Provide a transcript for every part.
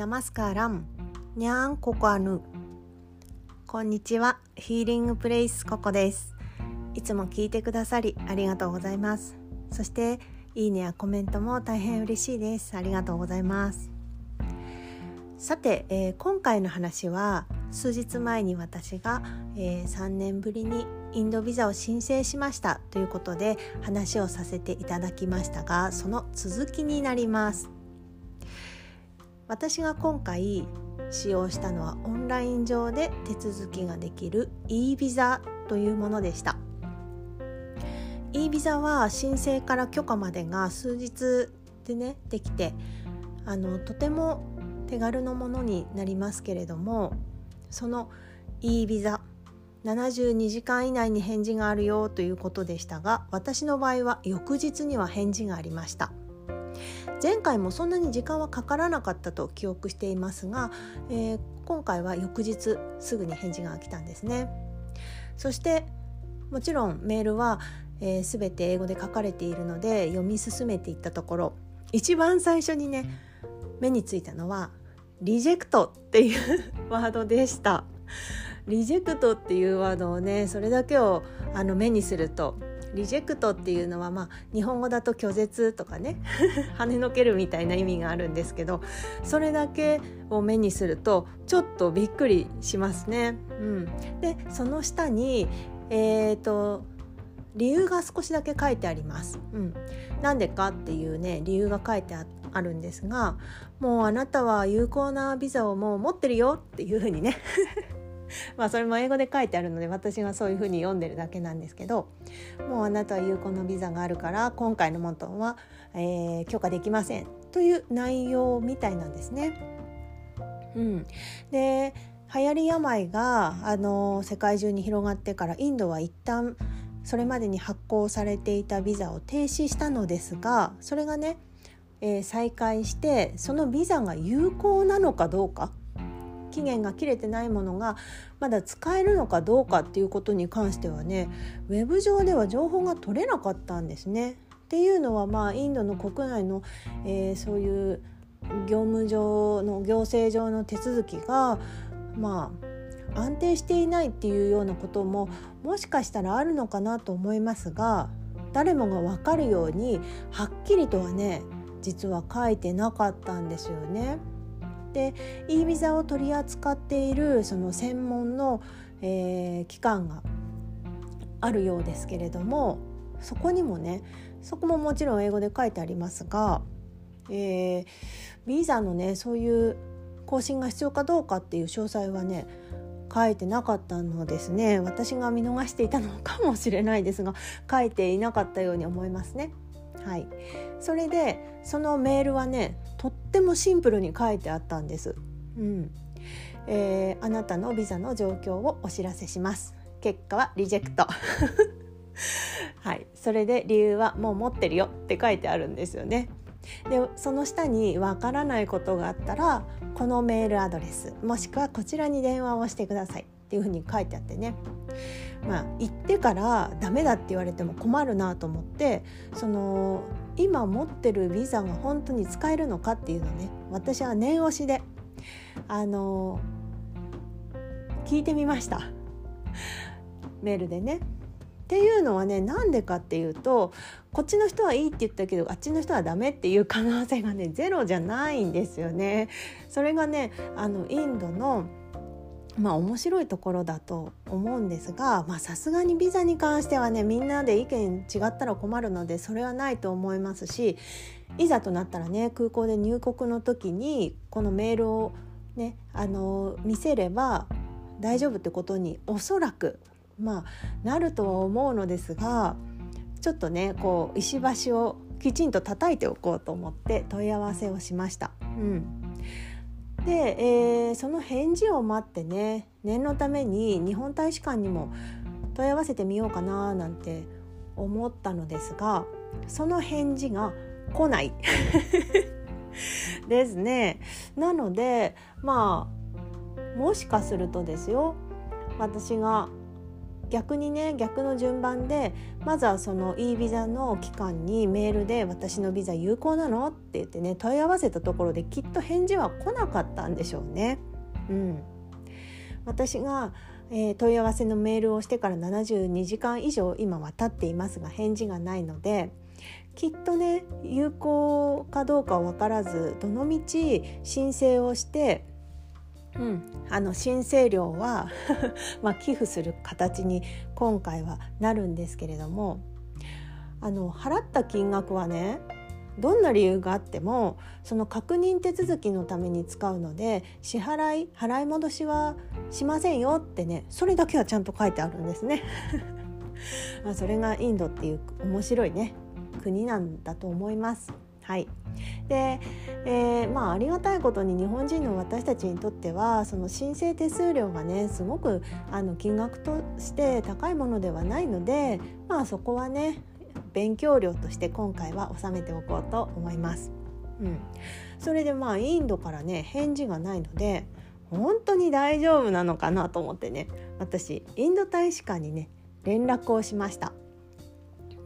ナマスカーランニャンココアヌこんにちはヒーリングプレイスココですいつも聞いてくださりありがとうございますそしていいねやコメントも大変嬉しいですありがとうございますさて、えー、今回の話は数日前に私が、えー、3年ぶりにインドビザを申請しましたということで話をさせていただきましたがその続きになります私が今回使用したのはオンライン上で手続きができる e ビザというものでした。e ビザは申請から許可までが数日でねできてあのとても手軽のものになりますけれどもその e ビザ72時間以内に返事があるよということでしたが私の場合は翌日には返事がありました。前回もそんなに時間はかからなかったと記憶していますが、えー、今回は翌日すぐに返事が来たんですね。そしてもちろんメールは、えー、全て英語で書かれているので読み進めていったところ一番最初にね目についたのはリジェクトっていう ワードでした。リジェクトっていうワードをねそれだけをあの目にするとリジェクトっていうのはまあ日本語だと拒絶とかね 跳ねのけるみたいな意味があるんですけどそれだけを目にするとちょっとびっくりしますね。うん、でその下にえーと、理由が少しだけ書いてあります。うん、なんでかっていうね理由が書いてあるんですがもうあなたは有効なビザをもう持ってるよっていうふうにね まあそれも英語で書いてあるので私がそういうふうに読んでるだけなんですけどもうあなたは有効なビザがあるから今回のモントンは、えー、許可できませんという内容みたいなんですね。うん、で流行り病があの世界中に広がってからインドは一旦それまでに発行されていたビザを停止したのですがそれがね、えー、再開してそのビザが有効なのかどうか期限が切れてないものがまだ使えるのかどうかっていうことに関してはねウェブ上では情報が取れなかったんですね。っていうのはまあインドの国内の、えー、そういう業務上の行政上の手続きがまあ安定していないっていうようなことももしかしたらあるのかなと思いますが誰もが分かるようにはっきりとはね実は書いてなかったんですよね。で e ビザを取り扱っているその専門の、えー、機関があるようですけれどもそこにもねそこももちろん英語で書いてありますが、えー、ビザのねそういう更新が必要かどうかっていう詳細はね書いてなかったのですね私が見逃していたのかもしれないですが書いていなかったように思いますね。はい、それでそのメールはねとってもシンプルに書いてあったんです。うんえー、あなたのビザの状況をお知らせします。結果はリジェクト。はい、それで理由はもう持ってるよって書いてあるんですよね。でその下にわからないことがあったらこのメールアドレスもしくはこちらに電話をしてくださいっていうふうに書いてあってねまあ言ってからダメだって言われても困るなと思ってその今持ってるビザが本当に使えるのかっていうのね私は念押しであの聞いてみましたメールでね。っていうのはねなんでかっていうとこっちの人はいいって言ったけどあっちの人はダメっていう可能性がねゼロじゃないんですよね。それがねあのインドのまあ面白いところだと思うんですがさすがにビザに関してはねみんなで意見違ったら困るのでそれはないと思いますしいざとなったらね空港で入国の時にこのメールをねあの見せれば大丈夫ってことにおそらくまあなるとは思うのですがちょっとねこう石橋をきちんと叩いておこうと思って問い合わせをしました。うんで、えー、その返事を待ってね念のために日本大使館にも問い合わせてみようかななんて思ったのですがその返事が来ない ですね。なのでまあもしかするとですよ私が逆にね逆の順番でまずはその e ビザの期間にメールで「私のビザ有効なの?」って言ってね問い合わせたところできっと返事は来なかったんでしょうね。うん、私が、えー、問い合わせのメールをしてから72時間以上今は経っていますが返事がないのできっとね有効かどうかは分からずどのみち申請をしてうん、あの申請料は まあ寄付する形に今回はなるんですけれどもあの払った金額はねどんな理由があってもその確認手続きのために使うので支払い払い戻しはしませんよってねそれだけはちゃんと書いてあるんですね。まあそれがインドっていう面白いね国なんだと思います。はい、で、えー、まあありがたいことに日本人の私たちにとってはその申請手数料がねすごくあの金額として高いものではないのでまあそこはね勉強料として今回は収めておこうと思います。うん、それでまあインドからね返事がないので本当に大丈夫なのかなと思ってね私インド大使館にね連絡をしました。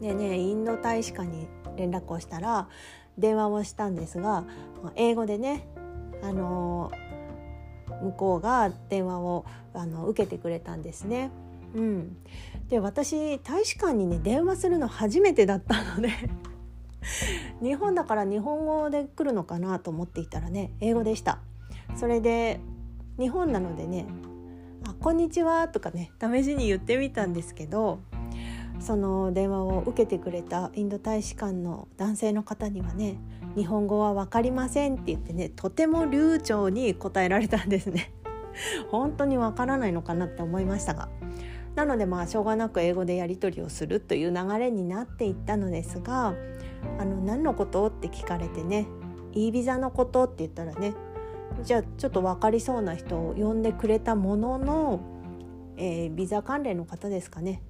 でねインド大使館に連絡をしたら電話をしたんですが英語でね、あの向こうが電話をあの受けてくれたんですね。うん、で私大使館にね電話するの初めてだったので 日本だから日本語で来るのかなと思っていたらね英語でしたそれで日本なのでね「あこんにちは」とかね試しに言ってみたんですけどその電話を受けてくれたインド大使館の男性の方にはね日本語は分かりませんって言ってねとても流暢に答えられたんですね。本当に分からないのかなって思いましたが。なのでまあしょうがなく英語でやり取りをするという流れになっていったのですがあの何のことって聞かれてね E ビザのことって言ったらねじゃあちょっと分かりそうな人を呼んでくれたものの、えー、ビザ関連の方ですかね。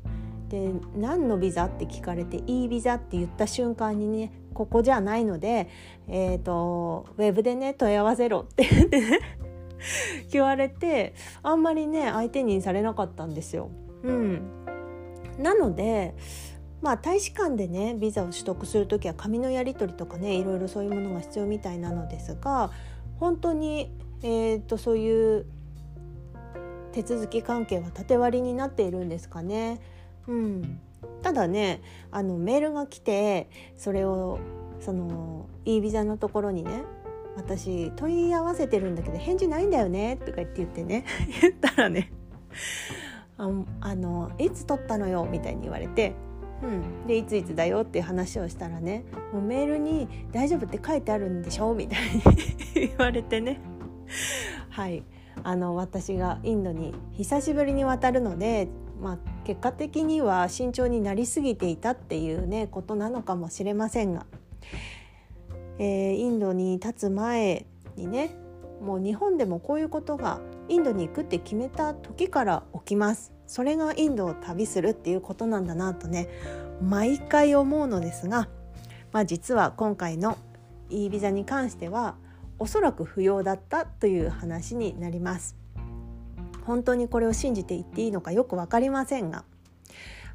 で何のビザって聞かれていいビザって言った瞬間にねここじゃないので、えーと、ウェブでね問い合わせろって言われてあんまりね相手にされなかったんですよ。うん、なのでまあ大使館でねビザを取得する時は紙のやり取りとかねいろいろそういうものが必要みたいなのですが本当に、えーとそういう手続き関係は縦割りになっているんですかね。うん、ただねあのメールが来てそれをその e ビザのところにね私問い合わせてるんだけど返事ないんだよねとか言って言ってね 言ったらねああのいつ取ったのよみたいに言われて、うん、でいついつだよっていう話をしたらねもうメールに「大丈夫って書いてあるんでしょ?」みたいに言われてね。はい。あの私がインドに久しぶりに渡るのでまあ、結果的には慎重になりすぎていたっていうねことなのかもしれませんが、えー、インドに立つ前にねもう日本でもこういうことがインドに行くって決めた時から起きます。それがインドを旅するっていうことなんだなとね毎回思うのですが、まあ、実は今回の e ビザに関してはおそらく不要だったという話になります。本当にこれを信じて言っていいのかよく分かりませんが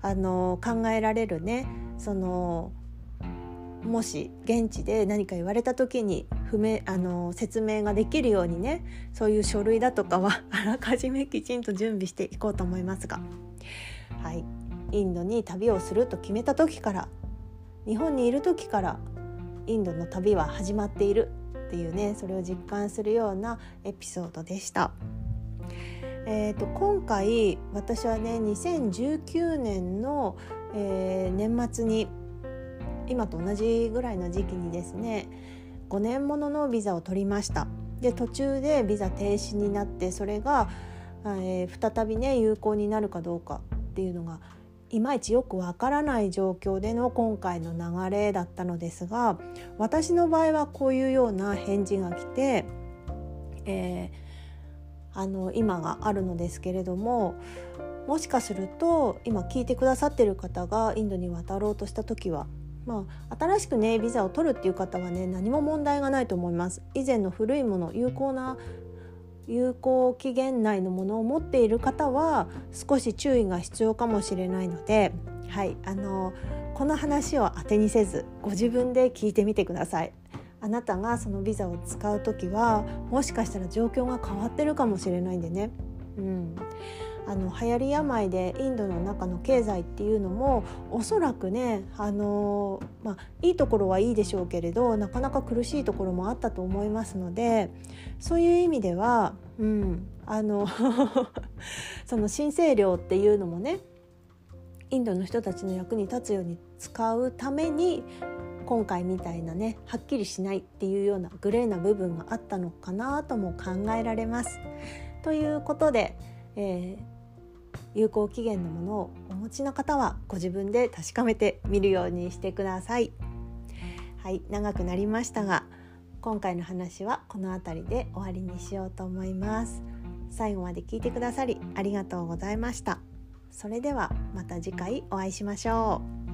あの考えられるねそのもし現地で何か言われた時に不明あの説明ができるようにねそういう書類だとかはあらかじめきちんと準備していこうと思いますが、はい、インドに旅をすると決めた時から日本にいる時からインドの旅は始まっているっていうねそれを実感するようなエピソードでした。えーと、今回私はね2019年の、えー、年末に今と同じぐらいの時期にですね5年もののビザを取りました。で途中でビザ停止になってそれが、えー、再びね有効になるかどうかっていうのがいまいちよくわからない状況での今回の流れだったのですが私の場合はこういうような返事が来て、えーあの今があるのですけれどももしかすると今聞いてくださってる方がインドに渡ろうとした時はまあ、新しくねビザを取るっていう方はね何も問題がないと思います以前の古いもの有効な有効期限内のものを持っている方は少し注意が必要かもしれないので、はい、あのこの話を当てにせずご自分で聞いてみてください。あなたがそのビザを使う時はもしかしたら状況が変わってるかもしれないんでね。うん、あの流行り病でインドの中の経済っていうのもおそらくねあの、まあ、いいところはいいでしょうけれどなかなか苦しいところもあったと思いますのでそういう意味では、うん、あの その申請料っていうのもねインドの人たちの役に立つように使うために今回みたいなねはっきりしないっていうようなグレーな部分があったのかなとも考えられます。ということで、えー、有効期限のものをお持ちの方はご自分で確かめてみるようにしてください。はい長くなりましたが今回の話はこの辺りで終わりにしようと思います。最後まで聞いてくださりありがとうございました。それではまた次回お会いしましょう。